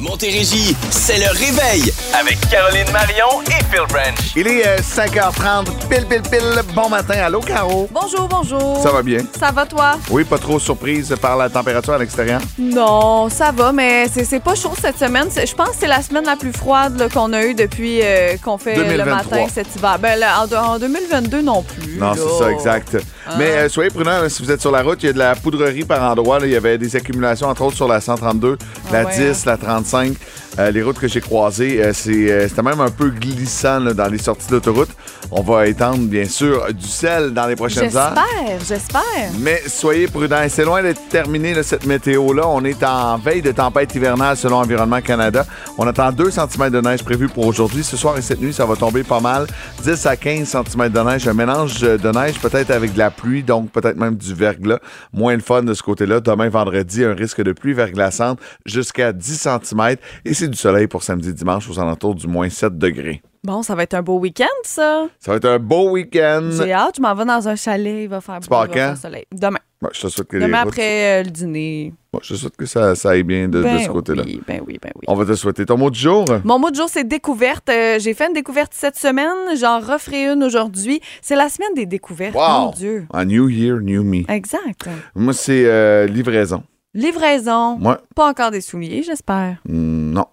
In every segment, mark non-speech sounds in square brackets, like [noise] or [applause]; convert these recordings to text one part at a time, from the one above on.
Montérégie, c'est le réveil avec Caroline Marion et Phil Branch. Il est euh, 5h30, pile, pile, pile. Bon matin. Allô, Caro? Bonjour, bonjour. Ça va bien? Ça va, toi? Oui, pas trop surprise par la température à l'extérieur? Non, ça va, mais c'est c'est pas chaud cette semaine. C'est- Je pense que c'est la semaine la plus froide là, qu'on a eue depuis euh, qu'on fait 2023. le matin cet hiver. Ben, là, en, en 2022 non plus. Non, là. c'est ça, exact. Mais euh, soyez prudents, là, si vous êtes sur la route, il y a de la poudrerie par endroit. là. Il y avait des accumulations, entre autres, sur la 132, la Ah ouais, 10, la 35. Euh, les routes que j'ai croisées, euh, c'est, euh, c'était même un peu glissant là, dans les sorties d'autoroute. On va étendre, bien sûr, du sel dans les prochaines heures. J'espère, j'espère. Mais soyez prudents. Et C'est loin d'être terminé, là, cette météo-là. On est en veille de tempête hivernale selon Environnement Canada. On attend 2 cm de neige prévu pour aujourd'hui. Ce soir et cette nuit, ça va tomber pas mal. 10 à 15 cm de neige. Un mélange de neige peut-être avec de la pluie, donc peut-être même du verglas. Moins le fun de ce côté-là. Demain, vendredi, un risque de pluie verglaçante jusqu'à 10 cm. Et c'est du soleil pour samedi, dimanche aux alentours du moins 7 degrés. Bon, ça va être un beau week-end, ça. Ça va être un beau week-end. J'ai hâte. Je m'en vais dans un chalet. Il va faire beau. pars il va faire quand? soleil. Demain. Ouais, je te souhaite que Demain après euh, le dîner. Ouais, je te souhaite que ça, ça aille bien de, de ben ce côté-là. Oui, ben oui, ben oui. On va te souhaiter ton mot du jour. Mon mot de jour, c'est découverte. Euh, j'ai fait une découverte cette semaine. J'en referai une aujourd'hui. C'est la semaine des découvertes. Mon Dieu. A new year, new me. Exact. Moi, c'est euh, livraison. Livraison. Moi, Pas encore des souliers, j'espère. mm, non.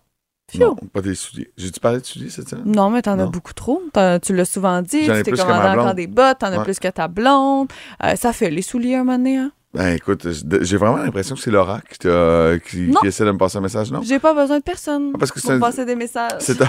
Non, pas des souliers. J'ai-tu parlé de souliers cette semaine? Non, mais t'en as beaucoup trop. T'en- Tu l'as souvent dit. J'en ai Tu t'es commandé encore des bottes. T'en as plus que ta blonde. Euh, ça fait les souliers un moment donné. Hein? Ben écoute, j'ai vraiment l'impression que c'est Laura qui, t'a- qui, qui essaie de me passer un message, non? J'ai pas besoin de personne Ah, parce que pour c'est un- passer des messages. C'est un,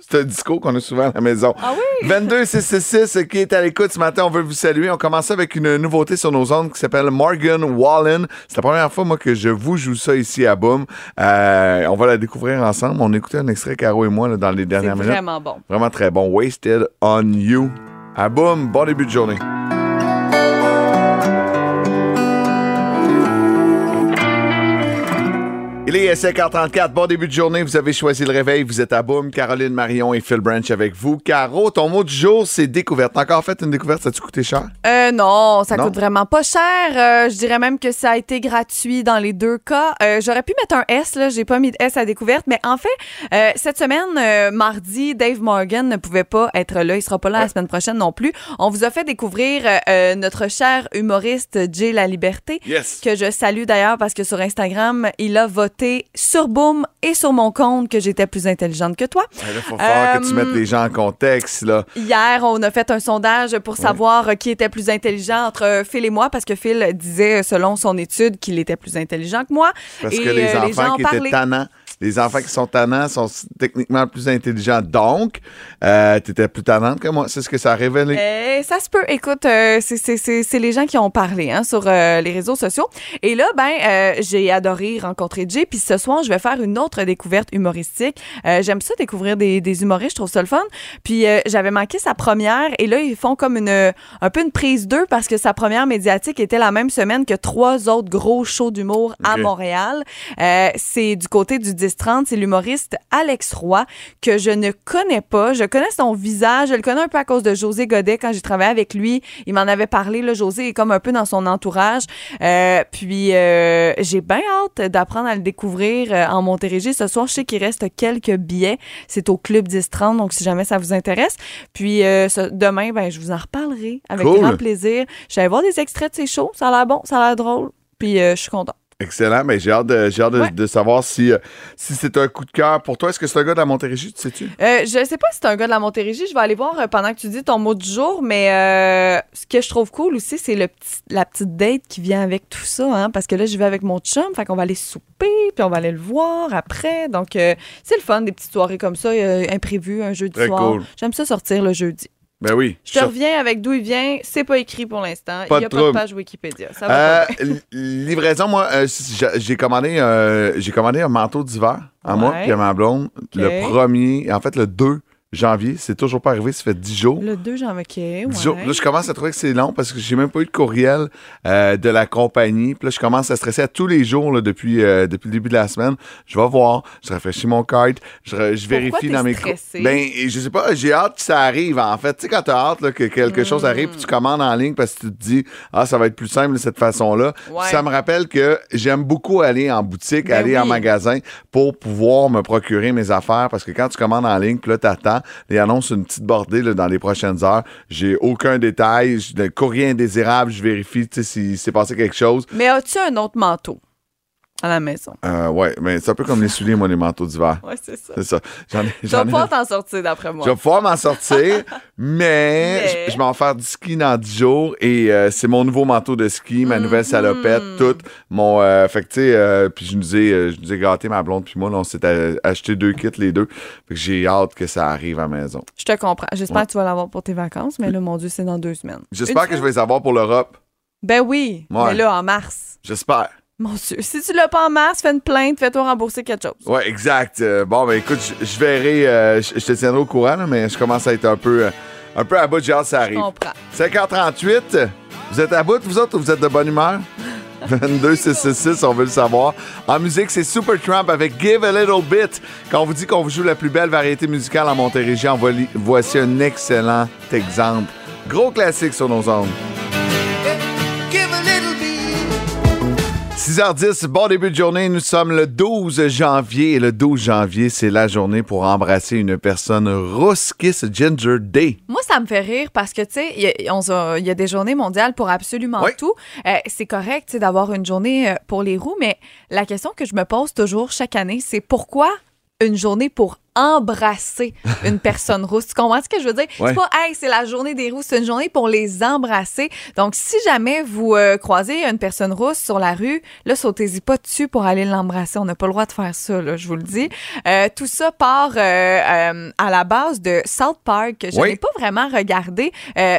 c'est un discours qu'on a souvent à la maison. Ah oui? [laughs] 22 666 qui est à l'écoute ce matin, on veut vous saluer. On commence avec une nouveauté sur nos ondes qui s'appelle Morgan Wallen. C'est la première fois moi que je vous joue ça ici à Boom. Euh, on va la découvrir ensemble. On a écouté un extrait Caro et moi là, dans les C'est dernières minutes. vraiment bon. Vraiment très bon. Wasted on You. À Boom, bon début de journée. Il est 5h34, bon début de journée, vous avez choisi le réveil, vous êtes à Boom, Caroline Marion et Phil Branch avec vous. Caro, ton mot du jour, c'est découverte. T'as encore fait une découverte, ça a-tu coûté cher? Euh, non, ça Non? coûte vraiment pas cher. Euh, je dirais même que ça a été gratuit dans les deux cas. Euh, J'aurais pu mettre un S, là. J'ai pas mis de S à découverte. Mais en fait, euh, cette semaine, euh, mardi, Dave Morgan ne pouvait pas être là. Il sera pas là la semaine prochaine non plus. On vous a fait découvrir euh, euh, notre cher humoriste Jay La Liberté. Yes. Que je salue d'ailleurs parce que sur Instagram, il a voté sur Boom et sur mon compte que j'étais plus intelligente que toi. Il faut que tu Euh, mettes les gens en contexte, là. Hier, on a fait un sondage pour savoir euh, qui était plus intelligent entre euh, Phil et moi, parce que Phil disait, selon son étude, qu'il était plus intelligent que moi. Parce Et, que les euh, enfants les gens en qui étaient tannants, les enfants qui sont tannants sont techniquement plus intelligents. Donc, euh, t'étais plus tannante que moi. C'est ce que ça a révélé. Eh, ça se peut. Écoute, euh, c'est- les gens qui ont parlé hein, sur euh, les réseaux sociaux. Et là, ben, euh, j'ai adoré rencontrer Jay. Puis ce soir, je vais faire une autre découverte humoristique. J'aime ça découvrir des, des humoristes. Je trouve ça le fun. Puis j'avais manqué sa première. Et là, ils font comme une un peu une prise d'eux parce que sa première médiatique était la même semaine que trois autres gros shows d'humour à. Montréal. C'est du côté du 10-30. C'est l'humoriste Alex Roy que je ne connais pas. Je connais son visage. Je le connais un peu à cause de José Godet quand j'ai travaillé avec lui. Il m'en avait parlé. Là, José est comme un peu dans son entourage. Euh, puis euh, j'ai bien hâte d'apprendre à le découvrir euh, en Montérégie. Ce soir, je sais qu'il reste quelques billets. C'est au Club 10-30, donc si jamais ça vous intéresse. Puis euh, ce- demain, ben, je vous en reparlerai avec Cool. grand plaisir. Je vais voir des extraits de ces shows. Ça a l'air bon, ça a l'air drôle. Puis je suis contente. Excellent. Mais j'ai hâte, de, j'ai hâte de, Ouais. de savoir si, euh, si c'est un coup de cœur pour toi. Est-ce que c'est un gars de la Montérégie, tu sais-tu? Euh, je sais pas si c'est un gars de la Montérégie. Je vais aller voir euh, pendant que tu dis ton mot du jour, mais euh, ce que je trouve cool aussi, c'est le petit, la petite date qui vient avec tout ça, hein, parce que là, je vais avec mon chum, fait qu'on va aller souper, puis on va aller le voir après. Donc, euh, c'est le fun, des petites soirées comme ça, euh, imprévues, un jeudi Très soir. cool. J'aime ça sortir le jeudi. Ben oui. Je te Sur- reviens avec d'où il vient. C'est pas écrit pour l'instant. Il n'y a pas de page Wikipédia. Ça va Euh, livraison, moi, euh, j'ai commandé, euh, j'ai commandé un manteau d'hiver à moi puis à ma blonde. Le premier, en fait, le 2 janvier. C'est toujours pas arrivé, ça fait 10 jours. Le 2 janvier, OK, ouais. 10 jours. Là, je commence à trouver que c'est long parce que j'ai même pas eu de courriel euh, de la compagnie. Puis là, je commence à stresser à tous les jours là, depuis, euh, depuis le début de la semaine. Je vais voir, je rafraîchis mon card, je, je vérifie dans mes... stressé? Ben, je sais pas, j'ai hâte que ça arrive, en fait. Tu sais, quand t'as hâte là, que quelque Hmm. chose arrive, puis tu commandes en ligne parce que tu te dis, ah, ça va être plus simple de cette façon-là. Ouais. Ça me rappelle que j'aime beaucoup aller en boutique, Ben aller en magasin pour pouvoir me procurer mes affaires parce que quand tu commandes en ligne, puis là, t'attends, ils annoncent une petite bordée dans les prochaines heures. J'ai aucun détail, le courrier indésirable, je vérifie s'il s'est passé quelque chose. Mais as-tu un autre manteau? À la maison? Euh, ouais, mais c'est un peu comme les souliers, moi, les manteaux d'hiver. Ouais, c'est ça. C'est ça. J'en ai, Tu vas pas t'en sortir d'après moi. Je vais pouvoir m'en sortir, [laughs] mais, Mais- je, je vais en faire du ski dans 10 jours et euh, c'est mon nouveau manteau de ski, ma nouvelle salopette, Mhm. tout. Mon, euh, fait que tu sais, puis je nous ai, je nous ai gâté ma blonde puis moi, là, on s'est acheté deux kits les deux. Fait que j'ai hâte que ça arrive à la maison. Je te comprends. J'espère Ouais. que tu vas l'avoir pour tes vacances, mais là, mon Dieu, c'est dans deux semaines. J'espère Une que je vais les avoir pour l'Europe. Ben oui, Ouais. mais là, en mars. J'espère. Mon Dieu, si tu l'as pas en mars, fais une plainte, fais-toi rembourser quelque chose. Ouais, exact. Euh, bon, ben écoute, je- je verrai, euh, je je te tiendrai au courant, là, mais je commence à être un peu, euh, un peu à bout de que ça Je arrive. comprends. 5h38, vous êtes à bout, vous autres, ou vous êtes de bonne humeur? [laughs] 22 666, on veut le savoir. En musique, c'est Supertramp avec Give a Little Bit. Quand on vous dit qu'on vous joue la plus belle variété musicale en Montérégie, en voici un excellent exemple. Gros classique sur nos ondes. 6h10, bon début de journée. Nous sommes le 12 janvier. Et le 12 janvier, c'est la journée pour embrasser une personne rousse. Kiss Ginger Day. Moi, ça me fait rire parce que, tu sais, il y, a- y des journées mondiales pour absolument Oui. tout. Euh, c'est correct, d'avoir une journée euh, pour les roues, mais la question que je me pose toujours chaque année, c'est pourquoi une journée pour embrasser une personne rousse. Tu comprends ce que je veux dire? Ouais. C'est pas, hey, c'est la journée des rousses, c'est une journée pour les embrasser. Donc, si jamais vous euh, croisez une personne rousse sur la rue, là, sautez-y pas dessus pour aller l'embrasser. On n'a pas le droit de faire ça, là, je vous le dis. Euh, tout ça part euh, à la base de South Park, que je Oui. n'ai pas vraiment regardé.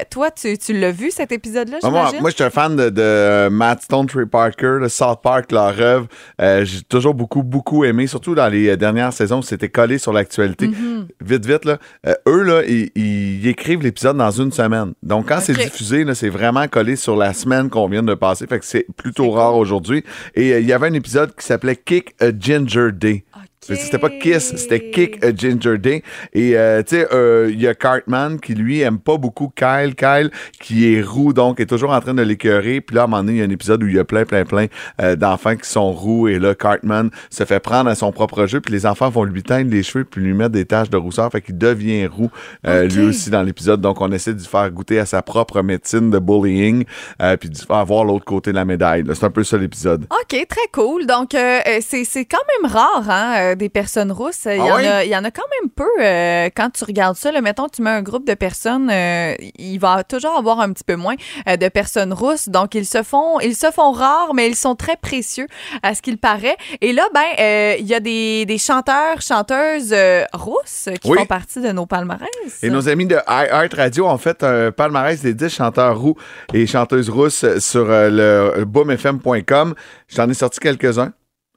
Toi, tu, tu l'as vu, cet épisode-là, Moi, moi, je suis un fan de, de Matt Stone, Trey Parker, de South Park, leur œuvre. J'ai toujours beaucoup, beaucoup aimé, surtout dans les dernières saisons c'était collé sur l'actualité. Mm-hmm. Vite, vite, là. Euh, eux, là, ils, ils écrivent l'épisode dans une semaine. Donc, quand c'est diffusé, c'est vraiment collé sur la semaine qu'on vient de passer. Fait que c'est plutôt rare aujourd'hui. Et euh, il y avait un épisode qui s'appelait Kick a Ginger Day. Ok. C'était pas Kiss, c'était Kick a Ginger Day. Et euh, tu sais, euh, il y a Cartman qui lui aime pas beaucoup Kyle. Kyle qui est roux, donc est toujours en train de l'écœurer. Puis là, à un moment donné, il y a un épisode où il y a plein, plein, plein euh, d'enfants qui sont roux. Et là, Cartman se fait prendre à son propre jeu. Puis les enfants vont lui teindre les cheveux puis lui mettre des taches de rousseur. Fait qu'il devient roux euh, lui aussi dans l'épisode. Donc on essaie de lui faire goûter à sa propre médecine de bullying. euh, puis de lui faire voir l'autre côté de la médaille. C'est un peu ça l'épisode. OK, très cool. Donc, euh, euh, c'est c'est quand même rare, hein, euh, des personnes rousses. Il y, Ah en ouais? a, il y en a quand même peu euh, quand tu regardes ça. Là, mettons, tu mets un groupe de personnes, euh, il va toujours avoir un petit peu moins euh, de personnes rousses. Donc, ils se font ils se font rares, mais ils sont très précieux à ce qu'il paraît. Et là, ben, il y a des, des chanteurs, chanteuses rousses qui Oui. font partie de nos palmarès. Et nos amis de iHeart Radio ont fait un palmarès des 10 chanteurs roux et chanteuses rousses sur le boomfm.com. J'en ai sorti quelques-uns.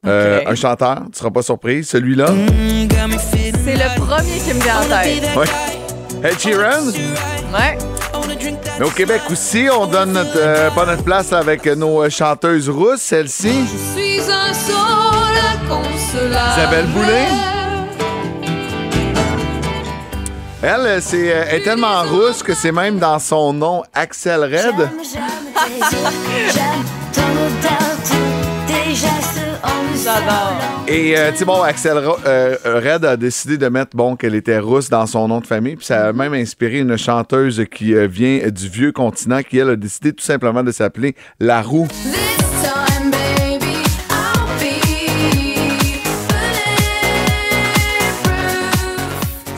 Euh, un chanteur, tu seras pas surpris, celui-là. C'est le premier qui me vient en tête. Ouais. Ed Sheeran. Ouais. Mais au Québec aussi, on donne notre, euh, pas notre place avec nos euh, chanteuses rousses. Celle-ci, suis un sol consolable. Isabelle Boulay. elle, euh, c'est, euh, elle est tellement rousse que c'est même dans son nom Axel Red. Et euh, tu sais, bon, Axel Ro- euh, Red a décidé de mettre bon qu'elle était rousse dans son nom de famille, puis ça a même inspiré une chanteuse qui euh, vient du vieux continent, qui elle a décidé tout simplement de s'appeler La Roue.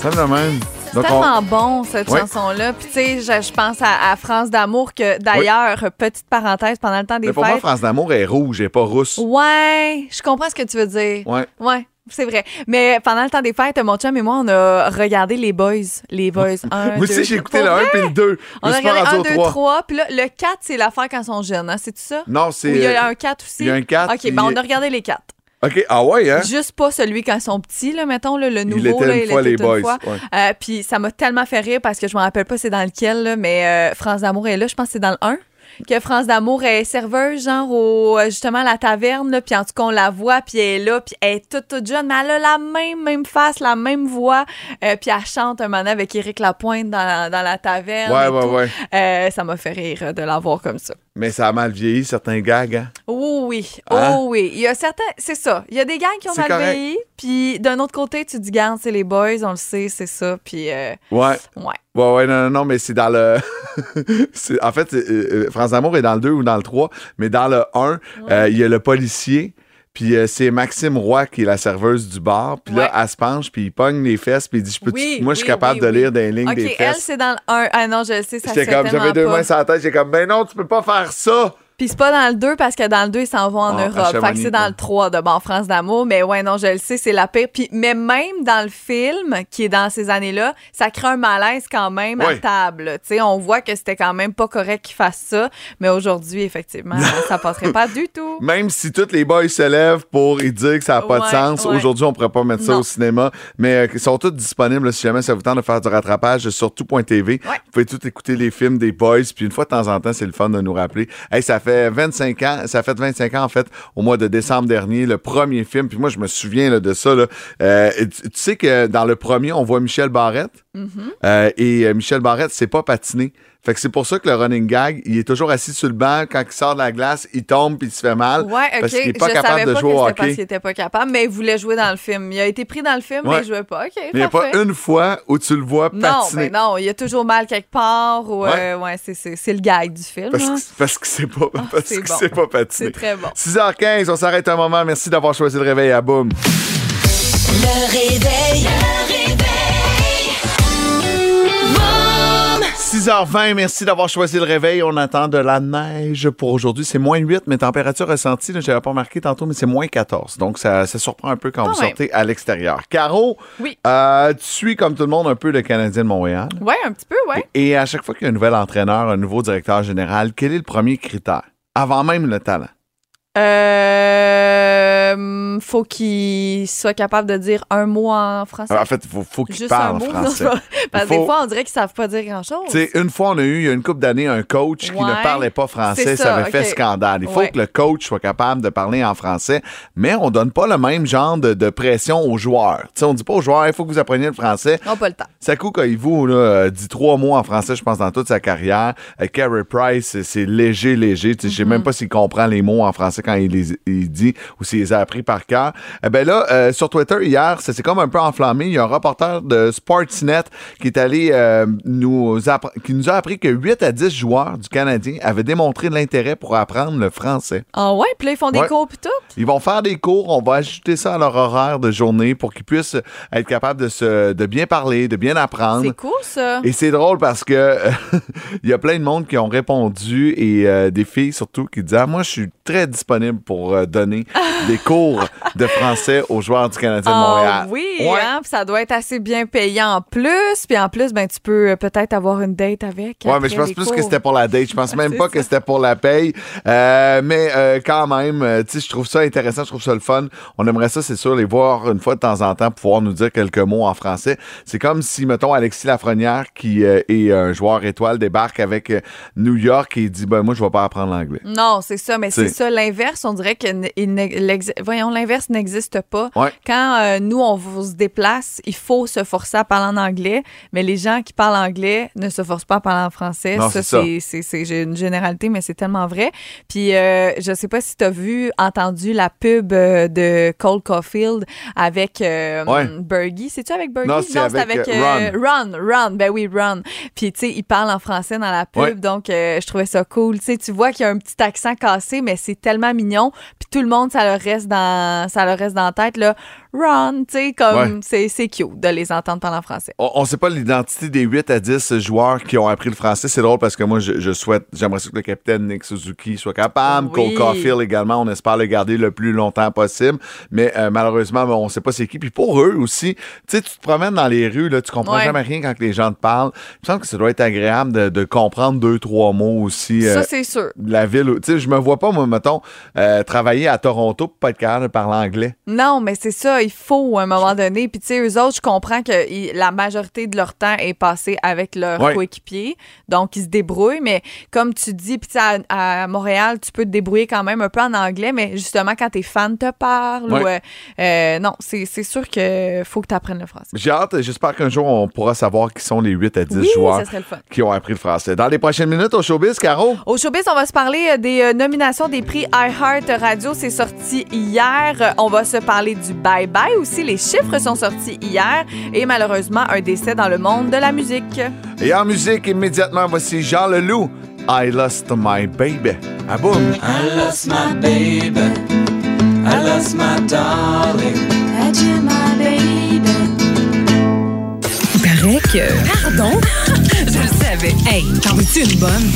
Ça même. C'est Donc, on- tellement bon, cette Ouais. chanson-là. Puis, tu sais, je, je pense à, à France d'amour, que d'ailleurs, petite parenthèse, pendant le temps des mais pour moi, fêtes. France d'amour est rouge, est pas rousse. Ouais, je comprends ce que tu veux dire. Ouais. Ouais, c'est vrai. Mais pendant le temps des fêtes, mon chum et moi, on a regardé les Boys. Les Boys [laughs] 1, Moi aussi, j'ai écouté le 1 vrai? puis le 2. Je On a regardé rendu 1, au 2, 3. 3. Puis là, le 4, c'est l'affaire quand ils sont jeunes, hein? C'est-tu ça? Non, c'est. il y a un 4 aussi? il y a un 4, OK, puis- ben on a regardé les 4. OK, ah ouais, hein? Juste pas celui quand ils sont petits, là, mettons, là, le nouveau. était là, une il fois était les une boys, fois. ouais. Euh, puis ça m'a tellement fait rire parce que je me rappelle pas c'est dans lequel, là, mais euh, France d'amour est là, je pense que c'est dans le 1. Que France d'amour est serveuse, genre, au, euh, justement, à la taverne, là, puis en tout cas, on la voit, puis elle est là, puis elle est toute, toute jeune, mais elle a la même, même face, la même voix, euh, puis elle chante un moment avec Éric Lapointe dans la, dans la taverne. Ouais, et ouais, tout. ouais. Euh, ça m'a fait rire de la voir comme ça. Mais ça a mal vieilli, certains gags, hein? Oh oui, Hein? oh oui. Il y a certains, c'est ça. Il y a des gangs qui ont mal correct. vieilli, puis d'un autre côté, tu dis, garde, c'est les boys, on le sait, c'est ça, puis euh, Ouais. ouais. Ouais, ouais, non, non, non, mais c'est dans le. [laughs] en fait, euh, euh, France d'amour est dans le 2 ou dans le 3, mais dans le 1, euh, il y a le policier. Puis euh, c'est Maxime Roy qui est la serveuse du bar. Puis là, Ouais. elle se penche, puis il pogne les fesses, puis il dit je peux Oui, Moi, je suis capable oui, de lire des lignes OK, des elle, fesses. c'est dans le 1. Ah non, je sais, ça J'étais fait comme, j'avais deux mains sur la tête, j'étais comme, ben non, tu peux pas faire ça. Puis c'est pas dans le 2 parce que dans le 2, ils s'en vont en Ah, à Europe. Fait que c'est dans ouais. le 3 de Bon France d'amour. Mais ouais, non, je le sais, c'est la pire. Puis, mais même dans le film, qui est dans ces années-là, ça crée un malaise quand même à Oui. table. Tu sais, on voit que c'était quand même pas correct qu'ils fassent ça. Mais aujourd'hui, effectivement, [laughs] ça passerait pas du tout. Même si tous les boys se lèvent pour y dire que ça n'a pas de Ouais, sens, ouais. aujourd'hui, on pourrait pas mettre ça au cinéma. Mais euh, ils sont tous disponibles là, si jamais ça vous tente de faire du rattrapage sur tout.tv. Vous pouvez tout écouter les films des boys. Puis une fois de temps en temps, c'est le fun de nous rappeler. Hey, ça fait 25 ans, ça fait 25 ans en fait, au mois de décembre dernier, le premier film. Puis moi, je me souviens là, de ça. là. Euh, tu sais que dans le premier, on voit Michel Barrette. Mm-hmm. Euh, et euh, Michel Barrette, c'est pas patiné. Fait que c'est pour ça que le running gag, il est toujours assis sur le banc. Quand il sort de la glace, il tombe puis il se fait mal. Ouais, ok. Parce qu'il est pas je capable savais de pas jouer que au c'était parce hockey. qu'il était pas capable, mais il voulait jouer dans le film. Il a été pris dans le film, Ouais. mais il jouait pas. OK, Mais il n'y a pas une fois où tu le vois Non, patiner. mais non, il y a toujours mal quelque part. Ou, Ouais. euh, ouais, c'est- c'est c'est le gag du film. Parce hein. que parce que c'est pas, [laughs] parce Ah, c'est que bon. c'est pas patiné. C'est très bon. 6h15, on s'arrête un moment. Merci d'avoir choisi le réveil à boum. Le réveil. Le réveil. 6h20, merci d'avoir choisi le réveil. On attend de la neige pour aujourd'hui. C'est moins 8, mais température ressentie, là, j'avais pas marqué tantôt, mais c'est moins 14. Donc, ça, ça surprend un peu quand vous sortez à l'extérieur. Caro, Oui. euh, tu suis comme tout le monde un peu le Canadien de Montréal. Ouais, un petit peu, ouais. Et à chaque fois qu'il y a un nouvel entraîneur, un nouveau directeur général, quel est le premier critère? Avant même le talent. Euh, faut qu'il soit capable de dire un mot en français. En fait, il faut, faut qu'il parle un mot. Non, français. pas- Parce que faut- des fois, on dirait qu'ils savent pas dire grand-chose. Tu une fois, on a eu, il y a une couple d'années, un coach qui ne parlait pas français. Ça, ça, avait fait scandale. Il faut Ouais. que le coach soit capable de parler en français, mais on donne pas le même genre de, de pression aux joueurs. Tu on dit pas aux joueurs, il faut que vous appreniez le français. On n'a pas le temps. Sakou Koivu là, euh, dit trois mots en français, je pense, dans toute sa carrière. Euh, Carey Price, c'est- léger, léger. Sais, Je sais Mm-hmm. même pas s'il comprend les mots en français quand il les il dit ou s'il les a appris par cœur. Eh ben là, euh, sur Twitter, hier, ça s'est comme un peu enflammé. Il y a un reporter de Sportsnet qui est allé euh, nous, qui nous a appris que 8 à 10 joueurs du Canadien avaient démontré de l'intérêt pour apprendre le français. Ah ouais, puis là, ils font des Ouais. cours pis tout? Ils vont faire des cours, on va ajouter ça à leur horaire de journée pour qu'ils puissent être capables de, se, de bien parler, de bien apprendre. C'est cool, ça. Et c'est drôle parce que [laughs] il y a plein de monde qui ont répondu et euh, des filles surtout qui disaient ah, moi je suis très disponible pour euh, donner [laughs] des cours de français aux joueurs du Canadien de Ah Montréal. oui, Ouais. hein, puis ça doit être assez bien payant en plus. Puis en plus, ben, tu peux euh, peut-être avoir une date avec. Ouais, après mais je pense plus cours. que c'était pour la date. Je pense [laughs] même pas ça. que c'était pour la paye. Euh, mais euh, quand même, euh, tu sais, je trouve ça intéressant, je trouve ça le fun. On aimerait ça, c'est sûr, les voir une fois de temps en temps, pouvoir nous dire quelques mots en français. C'est comme si, mettons, Alexis Lafrenière, qui euh, est un joueur étoile, débarque avec euh, New York et il dit, ben moi, je vais pas apprendre l'anglais. Non, c'est ça, mais C'est- c'est ça. L'inverse, on dirait que voyons, l'inverse n'existe pas. Ouais. Quand euh, nous, on se déplace, il faut se forcer à parler en anglais, mais les gens qui parlent anglais ne se forcent pas à parler en français. Non, ça. c'est- c'est c'est- j'ai une généralité, mais c'est tellement vrai. Puis, euh, je sais pas si tu as vu, entendu la pub euh, de Cole Caulfield avec euh, Ouais. Bergie. C'est-tu avec Bergie? Non, c'est avec, euh, euh, Run, Run, ben oui, Run. Puis, tu sais, il parle en français dans la pub, Ouais. donc je trouvais ça cool. Tu sais, tu vois qu'il y a un petit accent cassé, mais c'est tellement mignon. Puis tout le monde, ça leur reste dans, ça leur reste dans la tête, là. Run, tu sais, comme Ouais. c'est cute de les entendre parler en français. On ne sait pas l'identité des 8 à 10 joueurs qui ont appris le français. C'est drôle parce que moi, je, je souhaite, j'aimerais que le capitaine Nick Suzuki soit capable. Oui. Cole Caulfield également, on espère le garder le plus longtemps possible. Mais euh, malheureusement, on ne sait pas c'est qui. Puis pour eux aussi, tu sais, tu te promènes dans les rues, là, tu comprends Ouais. jamais rien quand les gens te parlent. Il me semble que ça doit être agréable de, de comprendre deux, trois mots aussi. euh, Ça, c'est sûr. la ville. Tu sais, je me vois pas, moi, mettons, euh, travailler à Toronto pour pas être capable de parler anglais. Non, mais c'est ça, il faut à un moment donné. Puis, tu sais, eux autres, je comprends que ils- la majorité de leur temps est passé avec leurs Ouais. coéquipiers. Donc, ils se débrouillent. Mais comme tu dis, puis tu sais, à, à Montréal, tu peux te débrouiller quand même un peu en anglais. Mais justement, quand tes fans te parlent, Ouais. ou, euh, euh, non, c'est sûr que faut que tu apprennes le français. J'ai hâte, j'espère qu'un jour, on pourra savoir qui sont les 8 à 10 Oui, joueurs qui ont appris le français. Dans les prochaines minutes, au showbiz, Caro? Au showbiz, on va se parler euh, des nominations des prix iHeart Radio. C'est sorti hier. On va se parler du aussi. Les chiffres sont sortis hier. Et malheureusement, un décès dans le monde de la musique. Et en musique, immédiatement, voici Jean Leloup. I lost my baby. Ah boum! I lost my baby. I lost my darling. Adieu, my baby? Il paraît que. Pardon? [laughs] Je le savais. Hey, t'en veux-tu une bonne?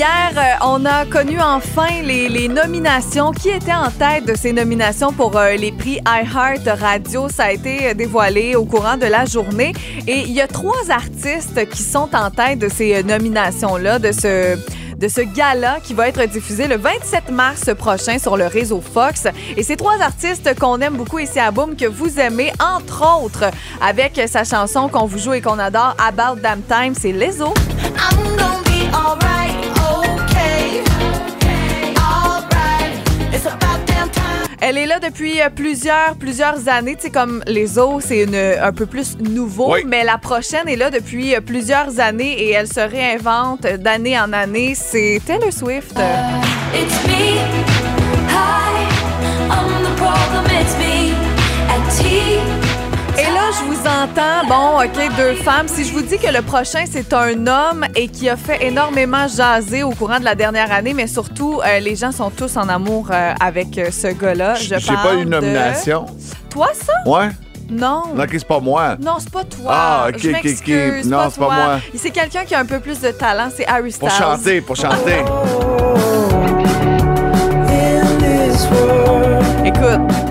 Hier, euh, on a connu enfin les, nominations. Qui était en tête de ces nominations pour euh, les prix iHeart Radio? Ça a été euh, dévoilé au courant de la journée. Et il y a trois artistes qui sont en tête de ces nominations-là, de ce de ce gala qui va être diffusé le 27 mars prochain sur le réseau Fox. Et ces trois artistes qu'on aime beaucoup ici à Boom, que vous aimez, entre autres, avec sa chanson qu'on vous joue et qu'on adore, About Damn Time, c'est Lizzo. I'm be Elle est là depuis euh, plusieurs, plusieurs années. Tu sais, comme les autres, c'est une- un peu plus nouveau. Oui. Mais la prochaine est là depuis euh, plusieurs années et elle se réinvente d'année en année. C'est Taylor Swift. It's me. Hi, I'm the problem. It's me. At tea. Je vous entends, bon, OK, deux femmes. Si je vous dis que le prochain, c'est un homme et qui a fait énormément jaser au courant de la dernière année, mais surtout, euh, les gens sont tous en amour euh, avec euh, ce gars-là. Je J'ai pas parle eu une de- nomination. Toi, ça? Ouais? Non. Non, ok, c'est pas moi. Non, c'est pas toi. Ah, ok, Je ok, m'excuse, ok. Non, c'est pas toi. moi. C'est quelqu'un qui a un peu plus de talent, c'est Harry Styles. Pour chanter, pour chanter. Écoute,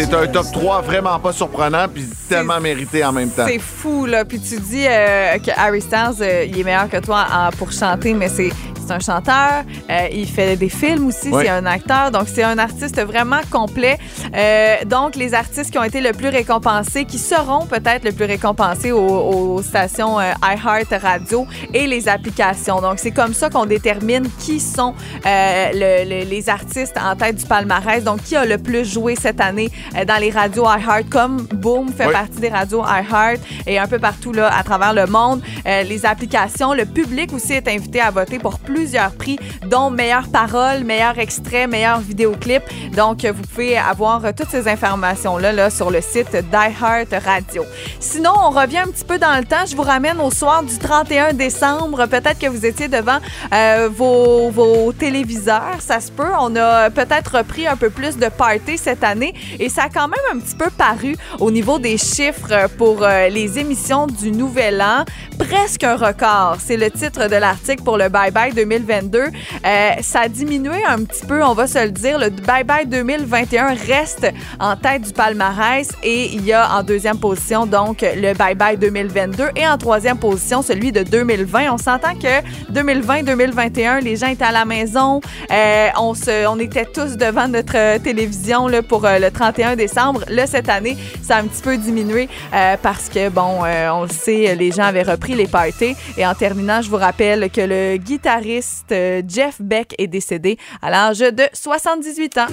C'est un top 3 vraiment pas surprenant, puis tellement mérité en même temps. c'est fou, là. Puis tu dis euh, que Harry Styles, euh, il est meilleur que toi en- pour chanter, mais c'est c'est un chanteur. euh, il fait des films aussi, Oui. c'est un acteur. Donc, c'est un artiste vraiment complet. Euh, donc, les artistes qui ont été le plus récompensés, qui seront peut-être le plus récompensés aux, aux stations euh, iHeart Radio et les applications. Donc, c'est comme ça qu'on détermine qui sont euh, le- le- les artistes en tête du palmarès. Donc, qui a le plus joué cette année dans les radios iHeart, comme Boom fait Oui. partie des radios iHeart et un peu partout là, à travers le monde. Les applications, le public aussi est invité à voter pour plusieurs prix, dont meilleure parole, meilleur extrait, meilleur vidéoclip. Donc, vous pouvez avoir toutes ces informations-là là, sur le site d'iHeart Radio. Sinon, on revient un petit peu dans le temps. Je vous ramène au soir du 31 décembre. Peut-être que vous étiez devant euh, vos, vos téléviseurs. Ça se peut. On a peut-être repris un peu plus de party cette année et ça a quand même un petit peu paru au niveau des chiffres pour euh, les émissions du Nouvel An. Presque un record. C'est le titre de l'article pour le Bye Bye 2022. Euh, ça a diminué un petit peu, on va se le dire. Le Bye Bye 2021 reste en tête du palmarès et il y a en deuxième position donc le Bye Bye 2022 et en troisième position celui de 2020. On s'entend que 2020-2021, les gens étaient à la maison, euh, on, se, on était tous devant notre télévision là, pour euh, le 31 décembre. Là, cette année, ça a un petit peu diminué parce que, bon, on le sait, les gens avaient repris les parties. Et en terminant, je vous rappelle que le guitariste euh, Jeff Beck est décédé à l'âge de 78 ans.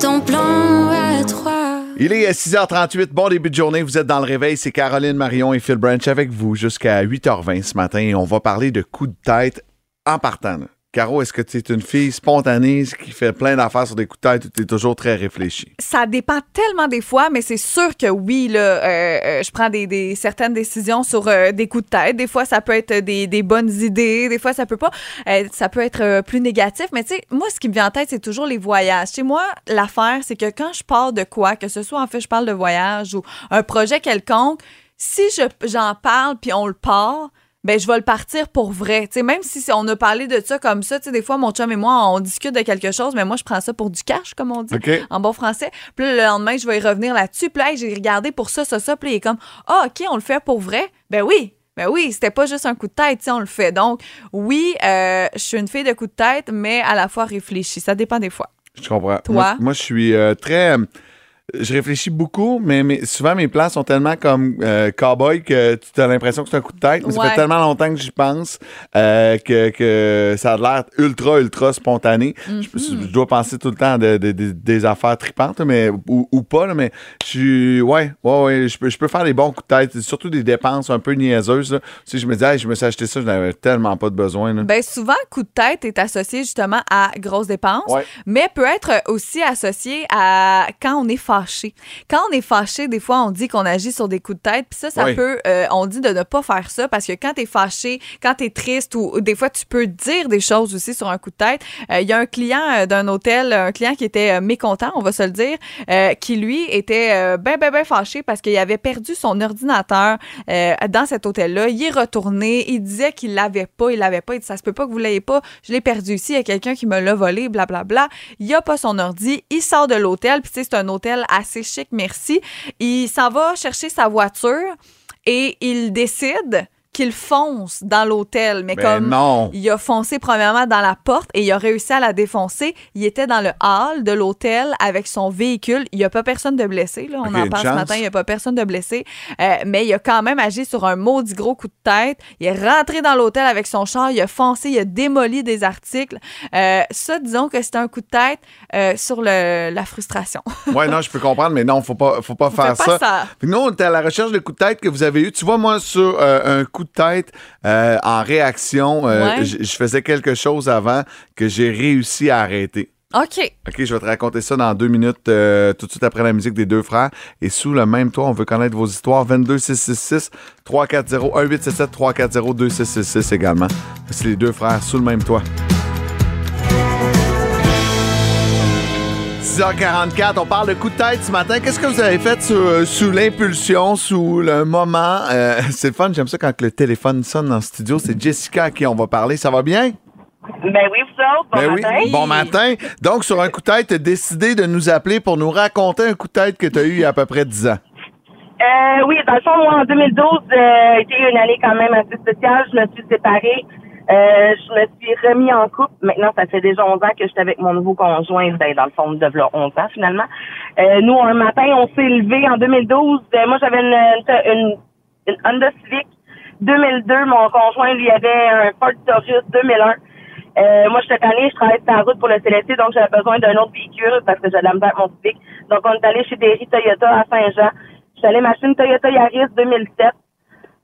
Ton plan à trois. Il est 6h38. Bon début de journée. Vous êtes dans le réveil. C'est Caroline Marion et Phil Branch avec vous jusqu'à 8h20 ce matin. Et on va parler de coups de tête en partant. là. Caro, est-ce que tu es une fille spontanée qui fait plein d'affaires sur des coups de tête ou tu es toujours très réfléchie? Ça dépend tellement des fois, mais c'est sûr que oui, euh, euh, je prends des, certaines décisions sur euh, des coups de tête. Des fois, ça peut être des, bonnes idées, des fois, ça peut pas. Ça peut être plus négatif, mais tu sais, moi, ce qui me vient en tête, c'est toujours les voyages. Chez moi, l'affaire, c'est que quand je pars de quoi, que ce soit en fait, je parle de voyage ou un projet quelconque, si je- j'en parle puis on le part, ben je vais le partir pour vrai. Même si on a parlé de ça comme ça, des fois, mon chum et moi, on discute de quelque chose, mais moi, je prends ça pour du cash, comme on dit, en bon français. Puis le lendemain, je vais y revenir là-dessus. Puis là, hey, j'ai regardé pour ça, ça, ça. Puis il est comme, ah, OK, on le fait pour vrai. Ben oui. Ben oui, c'était pas juste un coup de tête, on le fait. Donc, oui, euh, je suis une fille de coup de tête, mais à la fois réfléchie. Ça dépend des fois. Je comprends. Toi? Moi, moi, je suis euh, très. Je réfléchis beaucoup, mais, mais souvent mes plans sont tellement comme euh, cowboy que tu as l'impression que c'est un coup de tête. Mais ça Ouais. fait tellement longtemps que j'y pense euh, que, que ça a l'air ultra, ultra spontané. je, je dois penser tout le temps à de- de- de- des affaires tripantes, mais, ou, ou pas, là, mais je suis. Ouais, ouais, ouais. Je peux, je peux faire des bons coups de tête, surtout des dépenses un peu niaiseuses. là. Si je me dis, Hey, je me suis acheté ça, je n'avais tellement pas de besoin. là. Ben souvent, coup de tête est associé justement à grosses dépenses, Ouais. mais peut être aussi associé à quand on est fâché. Quand on est fâché, des fois, on dit qu'on agit sur des coups de tête, puis ça, ça peut, euh, on dit de ne pas faire ça parce que quand t'es fâché, quand t'es triste ou ou des fois, tu peux dire des choses aussi sur un coup de tête. Euh, Il y a un client euh, d'un hôtel, un client qui était mécontent, on va se le dire, qui lui était ben, ben, ben fâché parce qu'il avait perdu son ordinateur dans cet hôtel-là. Il est retourné, il disait qu'il l'avait pas, il l'avait pas, il dit ça se peut pas que vous l'ayez pas, je l'ai perdu ici, il y a quelqu'un qui me l'a volé, blablabla. Il a pas son ordi, il sort de l'hôtel, puis tu sais, c'est un hôtel assez chic, merci. Il s'en va chercher sa voiture et il décide qu'il fonce dans l'hôtel, mais Ben comme non. il a foncé premièrement dans la porte et il a réussi à la défoncer. Il était dans le hall de l'hôtel avec son véhicule. Il n'y a pas personne de blessé. Là. On Ok, en parle ce matin, il n'y a pas personne de blessé. Euh, mais il a quand même agi sur un maudit gros coup de tête. Il est rentré dans l'hôtel avec son char, il a foncé, il a démoli des articles. Euh, ça, disons que c'était un coup de tête euh, sur le, la frustration. [laughs] Ouais, non, je peux comprendre, mais non, faut pas, faut pas faire Fais pas ça. que nous, on était à la recherche de coups de tête que vous avez eu. Tu vois, moi, sur euh, un coup de tête euh, en réaction, euh, Ouais. je faisais quelque chose avant que j'ai réussi à arrêter. OK. OK, je vais te raconter ça dans deux minutes, euh, tout de suite après la musique des deux frères. Et sous le même toit, on veut connaître vos histoires. 22 666 340 1877 340 2666 également. C'est les deux frères sous le même toit. 6h44, on parle de coup de tête ce matin. Qu'est-ce que vous avez fait sous, sous l'impulsion, sous le moment? Euh, [laughs] c'est le fun, j'aime ça quand le téléphone sonne dans le studio. C'est Jessica à qui on va parler. Ça va bien? Ben oui, vous autres, bon Ben matin. oui, bon matin. Donc, sur un coup de tête, tu as décidé de nous appeler pour nous raconter un coup de tête que tu as eu il y a à peu près 10 ans. Euh, oui, dans le fond, moi, en 2012, euh, été une année quand même assez spéciale. Je me suis séparée. Euh, je me suis remis en couple. Maintenant, ça fait déjà 11 ans que j'étais avec mon nouveau conjoint, ben, dans le fond, de v'là 11 ans, finalement. Euh, nous, un matin, on s'est levé en 2012. Euh, moi, j'avais une, une, une Honda Civic 2002. Mon conjoint, lui, avait un Ford Taurus 2001. Euh, moi, cette année, je travaille sur la route pour le CLSC, donc j'avais besoin d'un autre véhicule parce que de la misère mon Civic. Donc, on est allé chez Derry Toyota à Saint-Jean. Je suis allée m'acheter une Toyota Yaris 2007.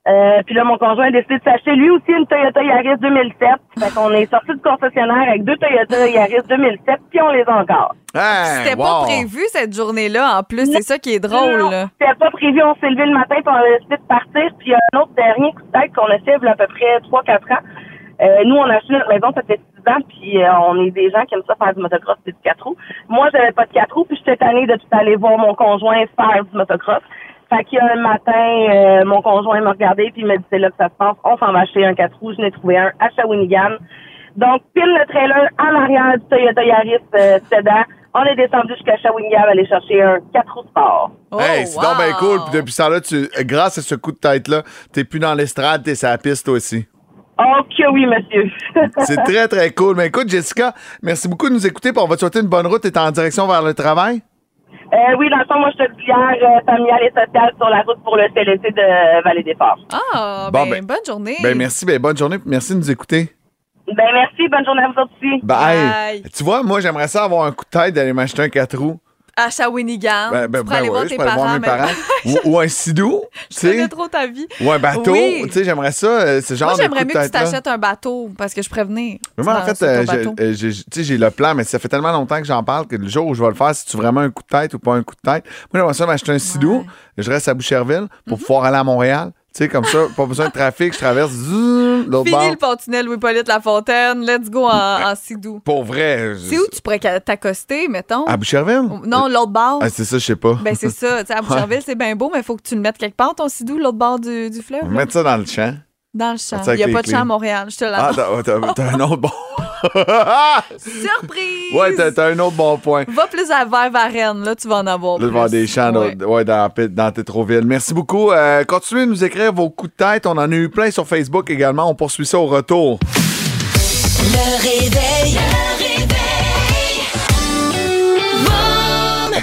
Euh, puis là, mon conjoint a décidé de s'acheter lui aussi une Toyota Yaris 2007. Fait qu'on est sorti du concessionnaire avec deux Toyota Yaris 2007, puis on les a encore. Hey, C'était wow. pas prévu cette journée-là, en plus. C'est ça qui est drôle. C'était pas prévu. On s'est levé le matin, puis on a décidé de partir. Puis il y a un autre dernier coup de tête qu'on a fait il y a à peu près 3-4 ans. Euh, nous, on a acheté notre maison, ça fait 6 ans, puis euh, on est des gens qui aiment ça faire du motocross et du 4 roues. Moi, j'avais pas de 4 roues, puis j'étais tannée de tout aller voir mon conjoint faire du motocross. Fait qu'il y a un matin, euh, mon conjoint m'a regardé, puis il m'a dit, c'est là que ça se passe, on s'en va acheter un 4 roues. Je n'ai trouvé un à Shawinigan. Donc, pile le trailer en arrière du Toyota Yaris euh, Sedan. On est descendu jusqu'à Shawinigan aller chercher un 4 roues sport. Oh, Hey, c'est donc bien cool. Puis depuis ça, là, tu, grâce à ce coup de tête-là, t'es plus dans l'estrade, t'es sur la piste toi aussi. Oh que oui, monsieur. [laughs] C'est très, très cool. Mais écoute, Jessica, merci beaucoup de nous écouter. Puis on va te souhaiter une bonne route. T'es en direction vers le travail? Euh, oui, dans le fond, moi, je suis auxiliaire euh, familiale et sociale sur la route pour le CLC de Vallée-des-Forts. Ah, Bon, ben, ben- bonne journée. Ben merci, ben bonne journée. puis Merci de nous écouter. Ben, merci. Bonne journée à vous aussi. Bye. Bye. Tu vois, moi, j'aimerais ça avoir un coup de tête d'aller m'acheter un 4 roues. À Shawinigan. Ben, ben, tu ben aller voir je tes parents. voir mes mais- parents. ou, ou un sidou, [laughs] tu Je connais sais. trop ta vie. Ou un bateau, Oui. tu sais, j'aimerais ça, euh, ce genre Moi, j'aimerais mieux que tu t'achètes un bateau parce que je venir. Mais moi, en fait, euh, j'ai- euh, j'ai le plan, mais ça fait tellement longtemps que j'en parle que le jour où je vais le faire, si tu vraiment un coup de tête ou pas un coup de tête. Moi, j'aimerais ça m'acheter un sidou, Ouais. Je reste à Boucherville pour pouvoir aller à Montréal. Tu sais, comme ça, pas besoin de trafic, je traverse l'autre Fini bord. le pontunnel Louis-Polyte Lafontaine. Let's go en, en sidou. Pour vrai. C'est où tu pourrais t'accoster, mettons? À Boucherville? Non, l'autre bord. Ah, c'est ça, je sais pas. Ben, c'est ça. Tu sais, à [laughs] Boucherville, c'est bien beau, mais il faut que tu le mettes quelque part, ton sidou, l'autre bord du, du fleuve. On va là. mettre ça dans le champ. Dans le champ. Il n'y a pas de champ à. Montréal. Je te Ah, l'annonce. t'as t'as- un autre bon. [laughs] Surprise! ouais, t'as un autre bon point. Va plus à vers Varennes, là, tu vas en avoir Là, plus. voir des champs Ouais. dans, ouais, dans, dans Tétroville. Merci beaucoup. Euh, continuez de nous écrire vos coups de tête. On en a eu plein sur Facebook également. On poursuit ça au retour. Le réveil. Le réveil.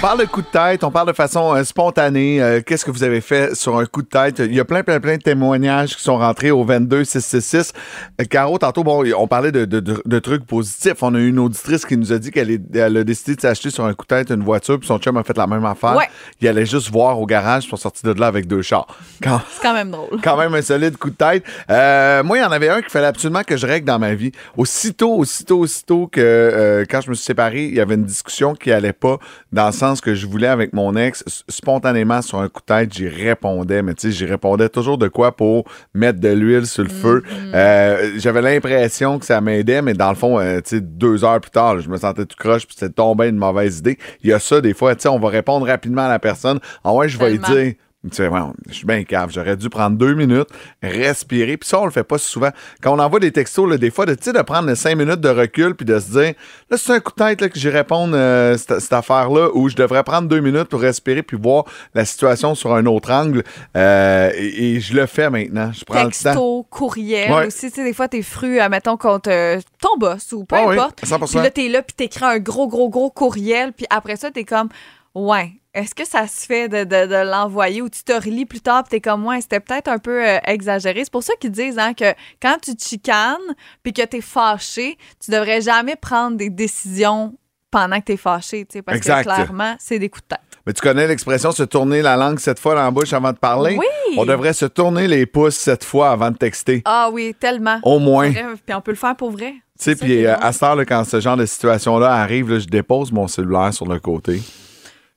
On parle de coups de tête, on parle de façon euh, spontanée. Euh, Qu'est-ce que vous avez fait sur un coup de tête? Il y a plein, plein, plein de témoignages qui sont rentrés au 22 666. Euh, Caro, tantôt, bon, on parlait de, de- de- de trucs positifs. On a eu une auditrice qui nous a dit qu'elle a décidé de s'acheter sur un coup de tête une voiture, puis son chum a fait la même affaire. Ouais. Il allait juste voir au garage, ils sont sortis de là avec deux chars. Quand, C'est quand même drôle. quand même un solide coup de tête. Euh, moi, il y en avait un qu'il fallait absolument que je règle dans ma vie. Aussitôt, aussitôt, aussitôt que quand je me suis séparé, il y avait une discussion qui allait pas dans le sens que je voulais avec mon ex. Spontanément, sur un coup de tête, j'y répondais, mais tu sais, j'y répondais toujours de quoi pour mettre de l'huile sur le feu. Euh, J'avais l'impression que ça m'aidait, mais dans le fond, euh, tu sais, deux heures plus tard, là, je me sentais tout croche, puis c'était tombé une mauvaise idée. Il y a ça, des fois, tu sais, on va répondre rapidement à la personne. Ah ouais, je vais lui dire. Tu sais, je suis bien cave. J'aurais dû prendre deux minutes, respirer. Puis ça, on le fait pas souvent. Quand on envoie des textos, là, des fois, de, tu sais, de prendre les cinq minutes de recul puis de se dire, là, c'est un coup de tête là, que j'y réponde euh, cette, cette affaire-là où je devrais prendre deux minutes pour respirer puis voir la situation sur un autre angle. Euh, et, et je le fais maintenant. Je prends le temps. Texto, courriel Ouais. aussi. Tu sais, des fois, t'es fru, euh, mettons, contre euh, ton boss ou peu Ah oui, importe. 100%. Puis là, t'es là, puis t'écris un gros, gros, gros courriel. Puis après ça, t'es comme, ouais, est-ce que ça se fait de, de- de l'envoyer ou tu te relis plus tard, puis t'es comme, ouais, c'était peut-être un peu euh, exagéré. C'est pour ça qu'ils disent hein, que quand tu te chicanes, puis que t'es fâché, tu devrais jamais prendre des décisions pendant que t'es fâché, tu sais, parce Exact. que clairement, c'est des coups de tête. Mais tu connais l'expression se tourner la langue sept fois dans la bouche avant de parler? Oui. On devrait se tourner les pouces sept fois avant de texter. Ah oui, tellement. Au moins. Puis on peut le faire pour vrai. Tu sais, puis euh, à cette heure, là, quand ce genre de situation-là arrive, là, je dépose mon cellulaire sur le côté.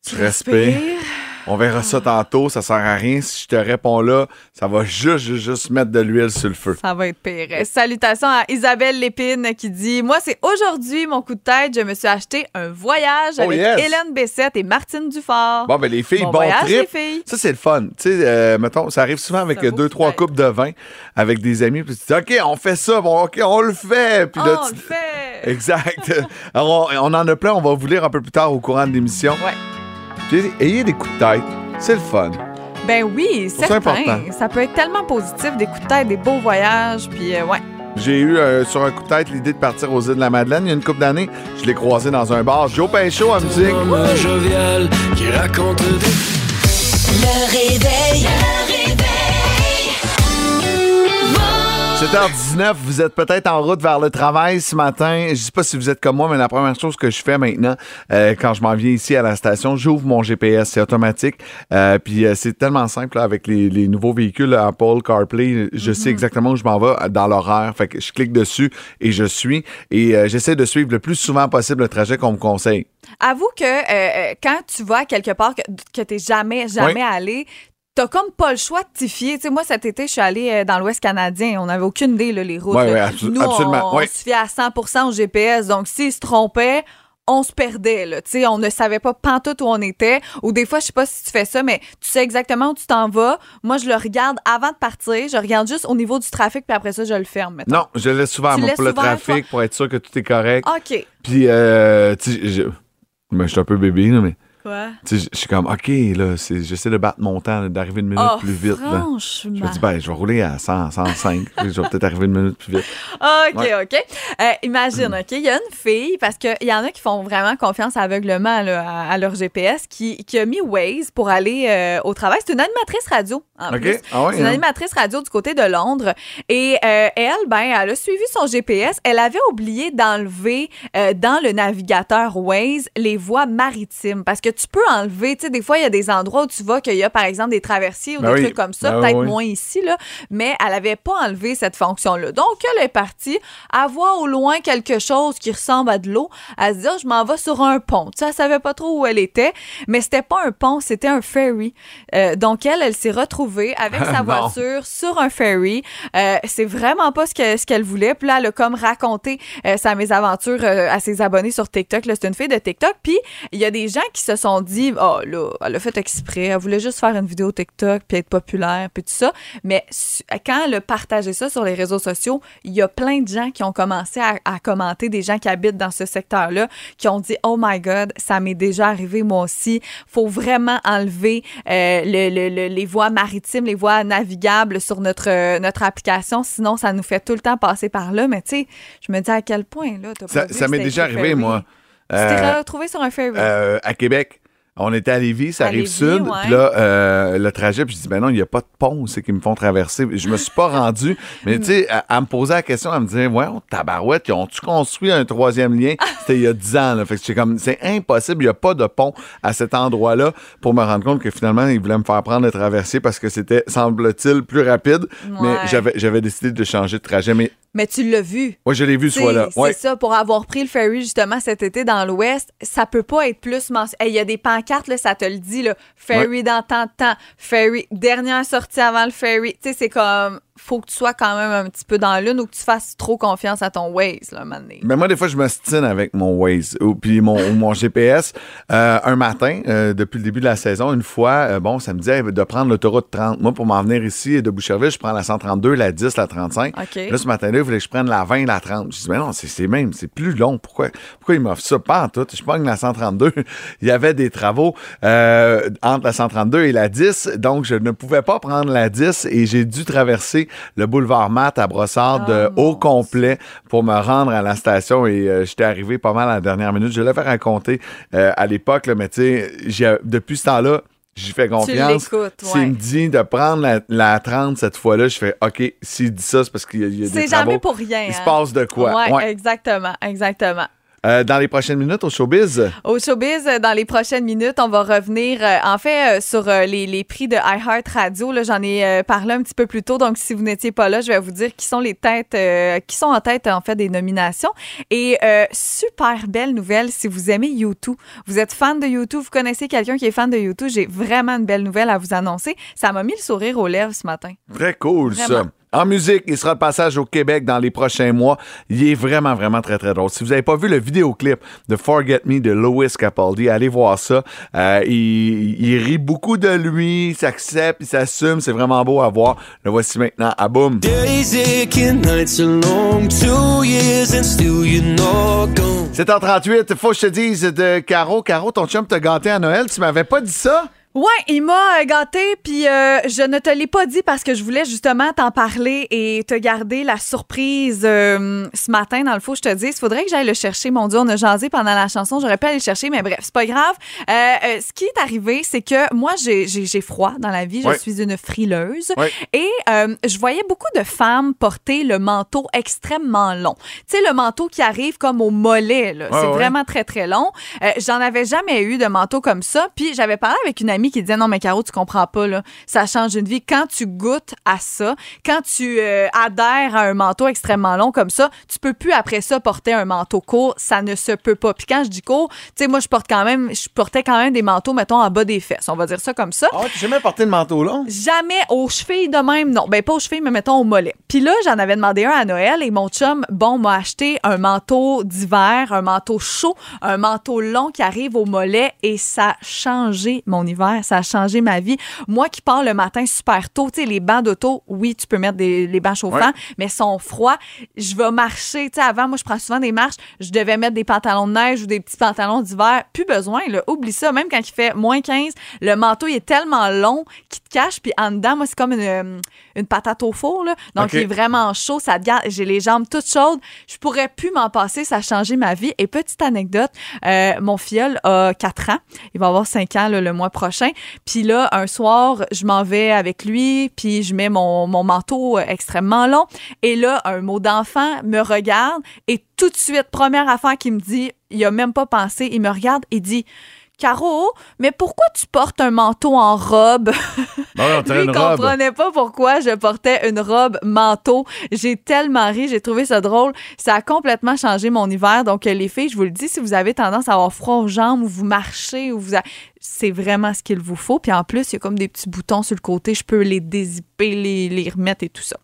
Tu respires? On verra ça tantôt, ça sert à rien. Si je te réponds là, ça va juste, juste, juste mettre de l'huile sur le feu. Ça va être pire. Salutations à Isabelle Lépine qui dit Moi, c'est aujourd'hui mon coup de tête. Je me suis acheté un voyage Oh, avec yes. Hélène Bessette et Martine Dufort. Bon, ben les filles, Bon bon, voyage, trip. les filles. Ça, c'est le fun. Tu sais, euh, mettons, ça arrive souvent avec deux, trois coupes de vin avec des amis. Puis tu dis, OK, on fait ça. Bon, OK, on le fait. Puis là, on tu- le fait. [laughs] Exact. Alors, on, on en a plein. On va vous lire un peu plus tard au courant de l'émission. Ouais. Puis, ayez des coups de tête. C'est le fun. Ben oui, certain. important. Ça peut être tellement positif, des coups de tête, des beaux voyages. Puis, euh, ouais. J'ai eu euh, sur un coup de tête l'idée de partir aux îles de la Madeleine il y a une couple d'années. Je l'ai croisé dans un bar. Joe Pinchot à musique. Homme jovial qui raconte des... Le réveil. Le réveil. 7h19, vous êtes peut-être en route vers le travail ce matin. Je sais pas si vous êtes comme moi, mais la première chose que je fais maintenant, euh, quand je m'en viens ici à la station, j'ouvre mon GPS, c'est automatique. Euh, puis euh, c'est tellement simple là, avec les, les nouveaux véhicules Apple CarPlay, je sais exactement où je m'en vais dans l'horaire. Fait que je clique dessus et je suis. Et j'essaie de suivre le plus souvent possible le trajet qu'on me conseille. Avoue que quand tu vas quelque part que, que t'es jamais, jamais Oui. allé, T'as comme pas le choix de t'y fier. Moi, cet été, je suis allée euh, dans l'Ouest canadien. On n'avait aucune idée, là, les routes. Ouais, là. ouais, abso- Nous, absolument, on, ouais. on se fiait à 100% au GPS. Donc, s'ils se trompaient, on se perdait. Là. Tu sais, on ne savait pas pantoute où on était. Ou des fois, je sais pas si tu fais ça, mais tu sais exactement où tu t'en vas. Moi, je le regarde avant de partir. Je regarde juste au niveau du trafic, puis après ça, je le ferme. mettons. Non, je laisse souvent Tu moi, pour le trafic, pour être sûr que tout est correct. OK. Puis, euh, tu sais, je, mais je suis un peu bébé, mais Quoi? tu sais, je suis comme, OK, là, j'essaie de battre mon temps, d'arriver une minute Oh, plus vite. là. Je me dis, ben, je vais rouler à 100, 105. puis je vais peut-être arriver une minute plus vite. OK, Ouais. OK. Euh, imagine, OK, il y a une fille, parce qu'il y en a qui font vraiment confiance aveuglement là, à, à leur GPS, qui, qui a mis Waze pour aller euh, au travail. C'est une animatrice radio, en plus. Ah ouais, C'est une hein? animatrice radio du côté de Londres. Et euh, elle, ben, elle a suivi son GPS. Elle avait oublié d'enlever dans le navigateur Waze les voies maritimes. Parce que tu peux enlever. Tu sais, des fois, il y a des endroits où tu vas qu'il y a, par exemple, des traversiers ou Ben des oui. trucs comme ça, Ben peut-être oui. moins ici, là, mais elle avait pas enlevé cette fonction-là. Donc, elle est partie à voir au loin quelque chose qui ressemble à de l'eau. Elle se dit, Ah, je m'en vais sur un pont. Tu sais, elle savait pas trop où elle était, mais c'était pas un pont, c'était un ferry. Euh, donc, elle, elle s'est retrouvée avec [laughs] sa voiture sur un ferry. Euh, c'est vraiment pas ce que- ce qu'elle voulait. Puis là, elle a comme raconté euh, sa mésaventures euh, à ses abonnés sur TikTok. C'est une fille de TikTok. Puis il y a des gens qui se sont dit, oh là, elle a fait exprès. Elle voulait juste faire une vidéo TikTok puis être populaire puis tout ça. Mais quand elle a partagé ça sur les réseaux sociaux, il y a plein de gens qui ont commencé à, à commenter, des gens qui habitent dans ce secteur-là, qui ont dit, oh my God, ça m'est déjà arrivé moi aussi. Faut vraiment enlever euh, le- le- le- les voies maritimes, les voies navigables sur notre, euh, notre application. Sinon, ça nous fait tout le temps passer par là. Mais tu sais, je me dis à quel point, là, t'as Ça, ça m'est déjà arrivé, moi. Tu t'es Euh, retrouvé sur un ferry. euh, à Québec. On était à Lévis, ça À arrive Lévis, sud. ouais. Puis là, euh, le trajet, puis je dis, ben non, il n'y a pas de pont, c'est qu'ils me font traverser. Je me suis pas [laughs] rendu. Mais tu sais, à, à me poser la question, à me dire, ouais, oh, tabarouette, ils ont-tu construit un troisième lien? [laughs] C'était il y a 10 ans. Là. Fait que j'étais comme, c'est impossible, il n'y a pas de pont à cet endroit-là pour me rendre compte que finalement, ils voulaient me faire prendre le traversier parce que c'était, semble-t-il, plus rapide. Mais j'avais, j'avais décidé de changer de trajet. Mais Mais tu l'as vu. moi, je l'ai vu ce C'est fois-là. c'est ça, pour avoir pris le ferry justement cet été dans l'Ouest, ça peut pas être plus mentionné. Hey, Il y a des pancartes, là, ça te le dit, là, ferry dans tant de temps, ferry, dernière sortie avant le ferry. Tu sais, c'est comme, faut que tu sois quand même un petit peu dans l'une ou que tu fasses trop confiance à ton Waze, là, un moment donné. Mais moi, des fois, je me stine avec mon Waze ou puis mon, ou mon GPS. Euh, un matin, euh, depuis le début de la saison, une fois, euh, bon, ça me disait de prendre l'autoroute 30. Moi, pour m'en venir ici de Boucherville, je prends la 132, la 10, la 35. OK. Là, ce matin-là, il voulait que je prenne la 20, la 30. Je dis, mais non, c'est même, c'est plus long. Pourquoi, pourquoi il m'offre ça? Pas en tout. Je prends la 132. [laughs] il y avait des travaux entre la 132 et la 10, donc je ne pouvais pas prendre la 10 et j'ai dû traverser le boulevard Matt à Brossard de Ah, haut complet pour me rendre à la station et euh, j'étais arrivé pas mal à la dernière minute. Je l'avais raconté euh, à l'époque, mais tu sais, depuis ce temps-là, j'y fais confiance. S'il ouais. me dit de prendre la, la 30 cette fois-là, je fais OK, s'il dit ça, c'est parce qu'il y a, il y a des C'est travaux. jamais pour rien. Il se hein. passe de quoi? Ouais, Ouais. exactement, exactement. Euh, dans les prochaines minutes au showbiz, Au showbiz, euh, dans les prochaines minutes, on va revenir euh, en fait euh, sur les, les prix de iHeart Radio. J'en ai parlé un petit peu plus tôt, donc si vous n'étiez pas là, je vais vous dire qui sont les têtes, qui sont en tête en fait des nominations. Et super belle nouvelle si vous aimez YouTube. Vous êtes fan de YouTube, vous connaissez quelqu'un qui est fan de YouTube, j'ai vraiment une belle nouvelle à vous annoncer. Ça m'a mis le sourire aux lèvres ce matin. très cool ça. En musique, il sera de passage au Québec dans les prochains mois. Il est vraiment, vraiment très, très drôle. Si vous n'avez pas vu le vidéoclip de Forget Me de Louis Capaldi, allez voir ça. Euh, il, rit beaucoup de lui, il s'accepte, il s'assume. C'est vraiment beau à voir. Le voici maintenant à Boom. Not gone. 7h38, faut que je te dise de Caro. Caro, ton chum t'a gâté à Noël. Tu m'avais pas dit ça? Ouais, il m'a euh, gâté, puis euh, je ne te l'ai pas dit parce que je voulais justement t'en parler et te garder la surprise euh, ce matin. Dans le fond, je te dis, il faudrait que j'aille le chercher. Mon Dieu, on a jasé pendant la chanson. J'aurais pu aller le chercher, mais bref, c'est pas grave. Euh, ce qui est arrivé, c'est que moi, j'ai- froid dans la vie. Je Ouais. suis une frileuse. Ouais. Et je voyais beaucoup de femmes porter le manteau extrêmement long. Tu sais, le manteau qui arrive comme au mollet. Ouais, c'est vraiment très, très long. J'en avais jamais eu de manteau comme ça. Puis j'avais parlé avec une amie qui disait Non, mais Caro, tu comprends pas, là. Ça change une vie. Quand tu goûtes à ça, quand tu euh, adhères à un manteau extrêmement long comme ça, tu peux plus après ça porter un manteau court. Ça ne se peut pas. Puis quand je dis court, tu sais, moi, je porte quand même, je portais quand même des manteaux, mettons, en bas des fesses. On va dire ça comme ça. Oh, tu jamais porté de manteau long? Jamais aux chevilles de même, non. Ben, pas aux chevilles, mais mettons au mollet. Puis là, j'en avais demandé un à Noël et mon chum, bon, m'a acheté un manteau d'hiver, un manteau chaud, un manteau long qui arrive au mollet et ça a changé mon hiver, ça a changé ma vie. Moi qui pars le matin super tôt, tu sais, les bancs d'auto, oui, tu peux mettre des, les bancs chauffants, Ouais. mais sont froids. Je vais marcher, tu sais, avant, moi, je prends souvent des marches, je devais mettre des pantalons de neige ou des petits pantalons d'hiver. Plus besoin, là. Oublie ça. Même quand il fait moins 15, le manteau, il est tellement long qu'il cache. Puis en dedans, moi, c'est comme une, euh, une patate au four, là. Donc, il est vraiment chaud. Ça. J'ai les jambes toutes chaudes. Je pourrais plus m'en passer. Ça a changé ma vie. Et petite anecdote, euh, mon filleul a 4 ans. Il va avoir 5 ans, là, le mois prochain. Puis là, un soir, je m'en vais avec lui, puis je mets mon, mon manteau euh, extrêmement long. Et là, un mot d'enfant me regarde et tout de suite, première affaire qu'il me dit, il a même pas pensé, il me regarde et dit Caro, mais pourquoi tu portes un manteau en robe? Ben oui, [laughs] Lui, une robe. comprenait pas pourquoi je portais une robe manteau. J'ai tellement ri, j'ai trouvé ça drôle. Ça a complètement changé mon hiver. Donc, euh, les filles, je vous le dis, si vous avez tendance à avoir froid aux jambes ou vous marchez ou vous... a- C'est vraiment ce qu'il vous faut. Puis en plus, il y a comme des petits boutons sur le côté. Je peux les dézipper, les, les remettre et tout ça.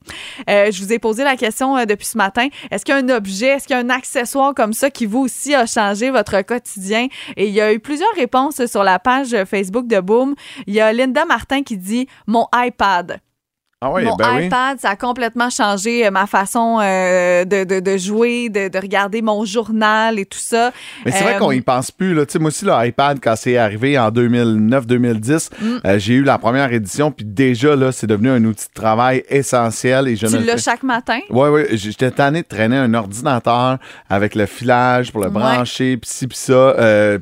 Euh, je vous ai posé la question euh, depuis ce matin. Est-ce qu'il y a un objet, est-ce qu'il y a un accessoire comme ça qui vous aussi a changé votre quotidien? Et il y a eu plusieurs réponses sur la page Facebook de Boom. Il y a Linda Martin qui dit mon iPad. Ah Mon ben oui. iPad, ça a complètement changé euh, ma façon euh, de, de- de jouer, de, de regarder mon journal et tout ça. Mais c'est vrai Euh, qu'on y pense plus. Là. Moi aussi, l'iPad, quand c'est arrivé en 2009-2010, Mm. euh, j'ai eu la première édition, puis déjà, là, c'est devenu un outil de travail essentiel. Et je Tu l'as chaque matin? Oui, oui. J'étais tanné de traîner un ordinateur avec le filage pour le Ouais. brancher, puis ci, puis ça.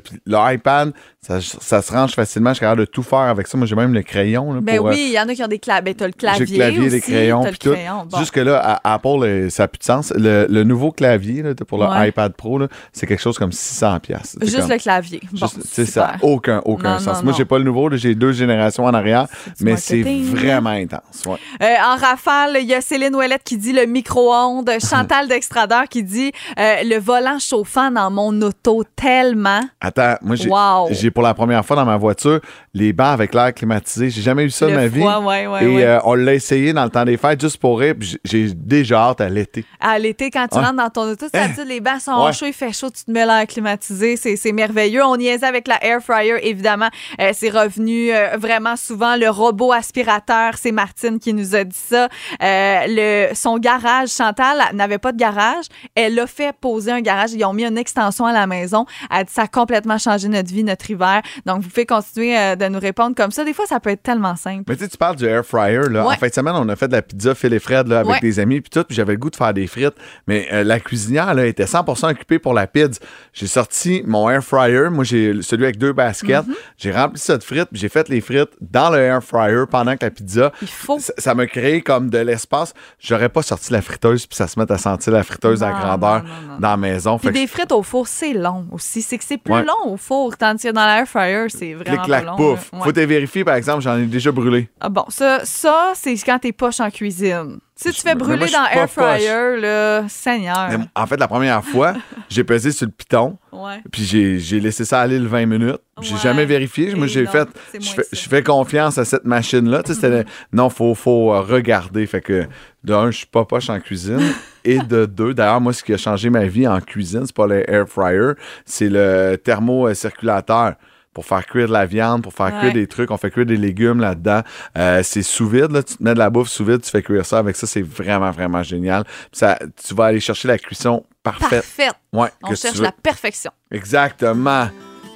Puis l'iPad, ça, ça se range facilement. Je suis capable de tout faire avec ça. Moi, j'ai même le crayon. Là, Ben pour, oui, il y en a qui ont des claviers. Ben, le clavier. Le clavier, aussi, les crayons, puis le tout. crayon. Bon. Jusque là, à Apple, euh, ça n'a plus de sens. Le, le nouveau clavier là, pour le Ouais. iPad Pro, c'est quelque chose comme 600 pièces. Juste le clavier. Bon, Juste, ça n'a aucun, aucun Non, sens. non, Moi, j'ai pas le nouveau, j'ai deux générations en arrière, mais c'est marketing. vraiment intense. ouais. Euh, en rafale, il y a Céline Ouellette qui dit le micro-ondes. [laughs] Chantal Dextrader qui dit euh, le volant chauffant dans mon auto tellement. Attends, moi, j'ai Wow. pour la première fois dans ma voiture les bancs avec l'air climatisé. J'ai jamais eu ça de ma vie. froid, ouais, ouais, Et euh, on l'a essayé dans le temps des fêtes juste pour rire. puis J'ai déjà hâte à l'été. À l'été, quand tu rentres dans ton auto, ça Hein? dit, les bancs sont Ouais. chauds, il fait chaud, tu te mets l'air climatisé, c'est c'est merveilleux. On niaisait avec la air fryer, évidemment. Euh, c'est revenu euh, vraiment souvent. Le robot aspirateur, c'est Martine qui nous a dit ça. Euh, le, son garage, Chantal n'avait pas de garage. Elle a fait poser un garage. Ils ont mis une extension à la maison. Elle dit ça a complètement changé notre vie, notre hiver. Donc, vous pouvez continuer de nous répondre comme ça. Des fois, ça peut être tellement simple. Mais tu parles du air fryer. Là. Ouais. En fin de semaine, on a fait de la pizza Phil et Fred là, avec Ouais. des amis puis tout, puis j'avais le goût de faire des frites. Mais euh, la cuisinière là, était 100% occupée pour la pizza. J'ai sorti mon air fryer. Moi, j'ai celui avec deux baskets. Mhm. J'ai rempli ça de frites, puis j'ai fait les frites dans le air fryer pendant que la pizza. Il faut. Ça- m'a créé comme de l'espace. J'aurais pas sorti la friteuse puis ça se met à sentir la friteuse à grandeur non, non, non. dans la maison. Puis Fait des frites au four, c'est long aussi. C'est que c'est plus Ouais. long au four, tandis que dans l'air fryer, c'est vraiment clic, clac, pas long. pouf. Faut te vérifier, par exemple, j'en ai déjà brûlé. Ah bon, ça, ça c'est quand t'es poche en cuisine. Si tu fais brûler moi, dans air fryer, là, Seigneur. Mais En fait, la première fois, [laughs] j'ai pesé sur le piton. Ouais. Puis j'ai, laissé ça aller le 20 minutes. J'ai Ouais. jamais vérifié. Moi, j'ai fait. c'est Je fais, confiance à cette machine-là. Tu sais, [laughs] non, faut, faut euh, regarder. Fait que, de un, je suis pas poche en cuisine. [laughs] et de deux, d'ailleurs, moi, ce qui a changé ma vie en cuisine, c'est pas le air fryer, c'est le thermocirculateur. Pour faire cuire de la viande, pour faire Ouais. cuire des trucs, on fait cuire des légumes là-dedans. Euh, c'est sous vide, là. tu te mets de la bouffe sous vide, tu fais cuire ça avec ça, c'est vraiment, vraiment génial. Ça, tu vas aller chercher la cuisson parfaite. Parfaite. Ouais, On que tu cherche la perfection. Exactement.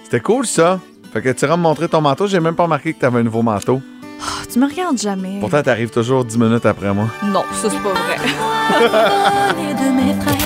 C'était cool, ça. Fait que tu iras me montrer ton manteau. J'ai même pas remarqué que tu avais un nouveau manteau. Ah, tu me regardes jamais. Pourtant, t'arrives toujours 10 minutes après moi. Non, ça, c'est pas vrai.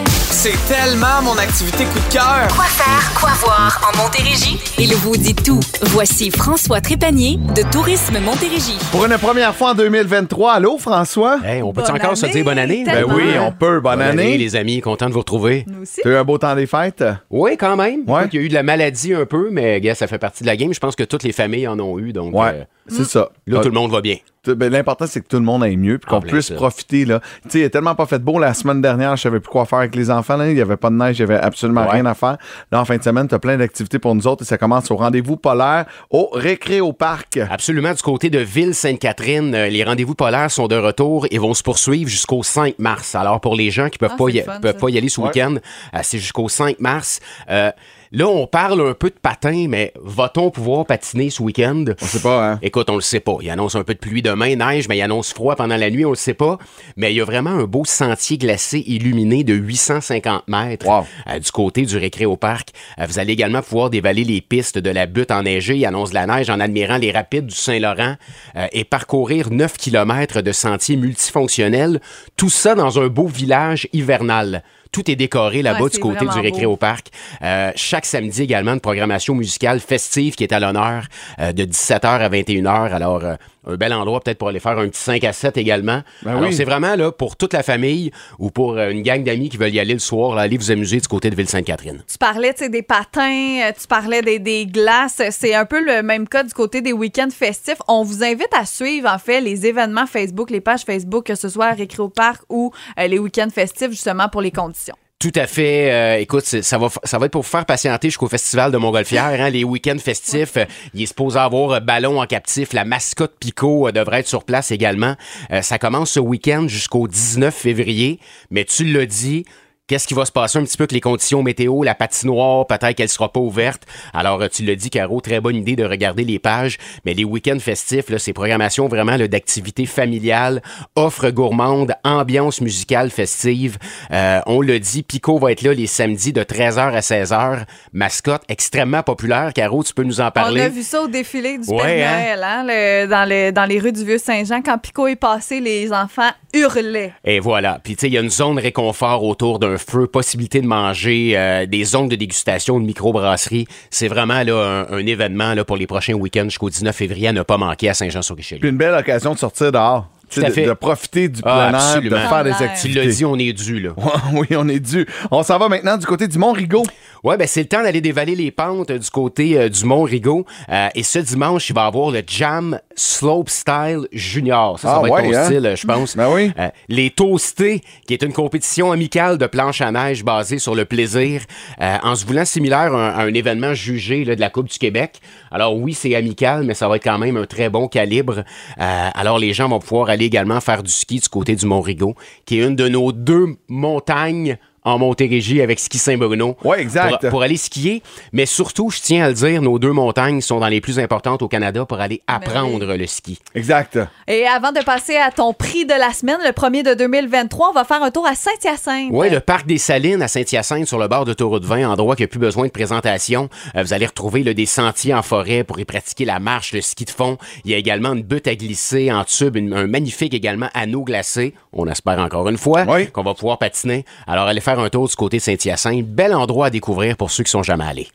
[laughs] C'est tellement mon activité coup de cœur. Quoi faire, quoi voir en Montérégie? Il vous dit tout. Voici François Trépanier de Tourisme Montérégie. Pour une première fois en 2023, allô, François? Hey, on peut Bonne encore se dire bonne année? Ben oui, on peut. Bonne, année. les amis. Content de vous retrouver. Nous aussi. T'as eu un beau temps des fêtes? Oui, quand même. Ouais. Il y a eu de la maladie un peu, mais gars, ça fait partie de la game. Je pense que toutes les familles en ont eu. Donc, Ouais, euh, c'est ça. là, Ah, tout le monde va bien. ben, L'important, c'est que tout le monde aille mieux puis qu'on plein puisse ça. profiter. Là. Tu sais, il a tellement pas fait beau la semaine dernière, je savais plus quoi faire avec les enfants. Là. Il y avait pas de neige, il y avait absolument Ouais. rien à faire. Là, en fin de semaine, tu as plein d'activités pour nous autres et ça commence au rendez-vous polaire au Récré au Parc. Absolument, du côté de Ville-Sainte-Catherine, euh, les rendez-vous polaires sont de retour et vont se poursuivre jusqu'au 5 mars. Alors, pour les gens qui peuvent Ah, pas y, fun, peuvent pas y aller ce Ouais. week-end, euh, c'est jusqu'au 5 mars. Euh, là, on parle un peu de patin, mais va-t-on pouvoir patiner ce week-end? On sait pas, hein? Écoute, on le sait pas. Il annonce un peu de pluie demain, neige, mais il annonce froid pendant la nuit, on le sait pas. Mais il y a vraiment un beau sentier glacé illuminé de 850 mètres Wow. euh, du côté du récré au parc. Euh, vous allez également pouvoir dévaler les pistes de la butte enneigée. Il annonce de la neige en admirant les rapides du Saint-Laurent euh, et parcourir 9 km de sentiers multifonctionnels. Tout ça dans un beau village hivernal. Tout est décoré là-bas Ouais, du côté du récré au parc. Euh, chaque samedi également, une programmation musicale festive qui est à l'honneur euh, de 17h à 21h. Alors, euh, Un bel endroit peut-être pour aller faire un petit 5 à 7 également. Ben Alors, oui. c'est vraiment là pour toute la famille ou pour euh, une gang d'amis qui veulent y aller le soir, là, aller vous amuser du côté de Ville-Sainte-Catherine. Tu parlais tu sais, des patins, euh, tu parlais des, des glaces. C'est un peu le même cas du côté des week-ends festifs. On vous invite à suivre, en fait, les événements Facebook, les pages Facebook, que ce soit Récré au Parc ou euh, les week-ends festifs, justement pour les conditions. Tout à fait. Euh, écoute, ça va, ça va être pour vous faire patienter jusqu'au festival de Montgolfière, hein, les week-ends festifs. Il est supposé avoir euh, ballon en captif. La mascotte Pico euh, devrait être sur place également. Euh, ça commence ce week-end jusqu'au 19 février. Mais tu l'as dit. Qu'est-ce qui va se passer un petit peu avec les conditions météo, la patinoire, peut-être qu'elle sera pas ouverte? Alors, euh, tu l'as dit, Caro, très bonne idée de regarder les pages. Mais les week-ends festifs, là, c'est programmation vraiment d'activités familiales, offres gourmandes, ambiance musicale festive. Euh, on le dit, Pico va être là les samedis de 13h à 16h. Mascotte extrêmement populaire. Caro, tu peux nous en parler? On a vu ça au défilé du Ouais, Père hein? Noël, hein, le- dans, le- dans les rues du Vieux-Saint-Jean. Quand Pico est passé, les enfants hurlaient. Et voilà. Puis, tu sais, il y a une zone réconfort autour d'un feu, possibilité de manger, euh, des zones de dégustation, de microbrasserie. C'est vraiment là, un, un événement là, pour les prochains week-ends jusqu'au 19 février à ne pas manquer à Saint-Jean-sur-Richelieu. Une belle occasion de sortir dehors. De, fait. de profiter du Ah, plein air, de faire des l'air. Tu activités. l'as dit, on est dû, là. [laughs] oui, on est dû. On s'en va maintenant du côté du Mont-Rigaud. Ouais, ben c'est le temps d'aller dévaler les pentes euh, du côté euh, du Mont Rigaud. Euh, et ce dimanche, il va y avoir le Jam Slope Style Junior. Ça, ça Ah va ouais, être ton hein? style, euh, je pense. Ben oui. Euh, les Toastés, qui est une compétition amicale de planche à neige basée sur le plaisir, euh, en se voulant similaire à un, à un événement jugé là, de la Coupe du Québec. Alors oui, c'est amical, mais ça va être quand même un très bon calibre. Euh, alors les gens vont pouvoir aller également faire du ski du côté du Mont Rigaud, qui est une de nos deux montagnes en Montérégie avec Ski Saint-Bruno. Ouais, exact. Pour, pour aller skier. Mais surtout, je tiens à le dire, nos deux montagnes sont dans les plus importantes au Canada pour aller apprendre le ski. Exact. Et avant de passer à ton prix de la semaine, le premier de 2023, on va faire un tour à Saint-Hyacinthe. Oui, le parc des Salines à Saint-Hyacinthe sur le bord de l'autoroute 20, endroit qui n'a plus besoin de présentation. Euh, vous allez retrouver là, des sentiers en forêt pour y pratiquer la marche, le ski de fond. Il y a également une butte à glisser en tube, une- un magnifique également anneau glacé. On espère encore une fois Oui. qu'on va pouvoir patiner. Alors allez faire un tour du côté de Saint-Hyacinthe. Bel endroit à découvrir pour ceux qui sont jamais allés.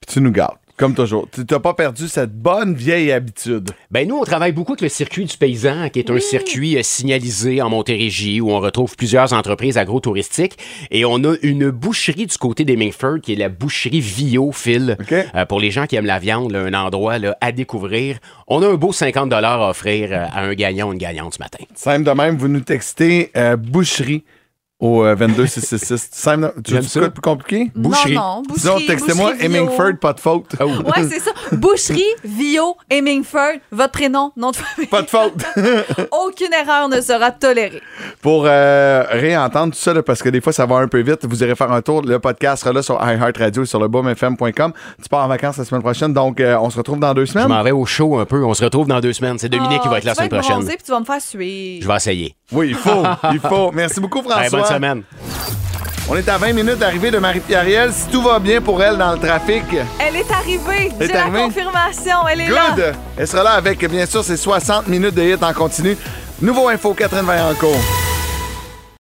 Puis tu nous gardes, comme toujours. Tu n'as pas perdu cette bonne vieille habitude. Ben nous, on travaille beaucoup avec le circuit du paysan, qui est un circuit euh, signalisé en Montérégie où on retrouve plusieurs entreprises agrotouristiques. Et on a une boucherie du côté d'Hemingford, qui est la boucherie Vio, Phil. OK. Euh, pour les gens qui aiment la viande, là, un endroit là, à découvrir. On a un beau 50 à offrir euh, à un gagnant ou une gagnante ce matin. Simple de même, vous nous textez euh, boucherie au euh, 22666. Simple de- Tu veux ça. quoi de plus compliqué? Boucherie. Non, non, boucherie. Sinon, textez-moi. Hemingford, pas de faute. Oh. Ouais, c'est ça. Boucherie, Vio, Hemingford, votre prénom, nom de famille. Pas de faute. [laughs] Aucune erreur ne sera tolérée. Pour euh, réentendre tout ça, là, parce que des fois, ça va un peu vite, vous irez faire un tour. Le podcast sera là sur iHeartRadio et sur le boomfm.com. Tu pars en vacances la semaine prochaine, donc euh, on se retrouve dans deux Je semaines. m'en vais au show un peu. On se retrouve dans deux semaines. C'est Dominique qui va être là la Ah, tu semaine vas prochaine. bronzé, puis tu vas me faire suivre. Je vais essayer. Oui, il faut. il faut. Merci beaucoup, François. Allez, bonne semaine. On est à 20 minutes d'arrivée de Marie-Pierre. Si tout va bien pour elle dans le trafic, Elle est arrivée. Elle est J'ai la arrivée? confirmation. Elle est là. good. Elle sera là avec, bien sûr, ses 60 minutes de hit en continu. Nouveau info, Catherine Vaillancourt.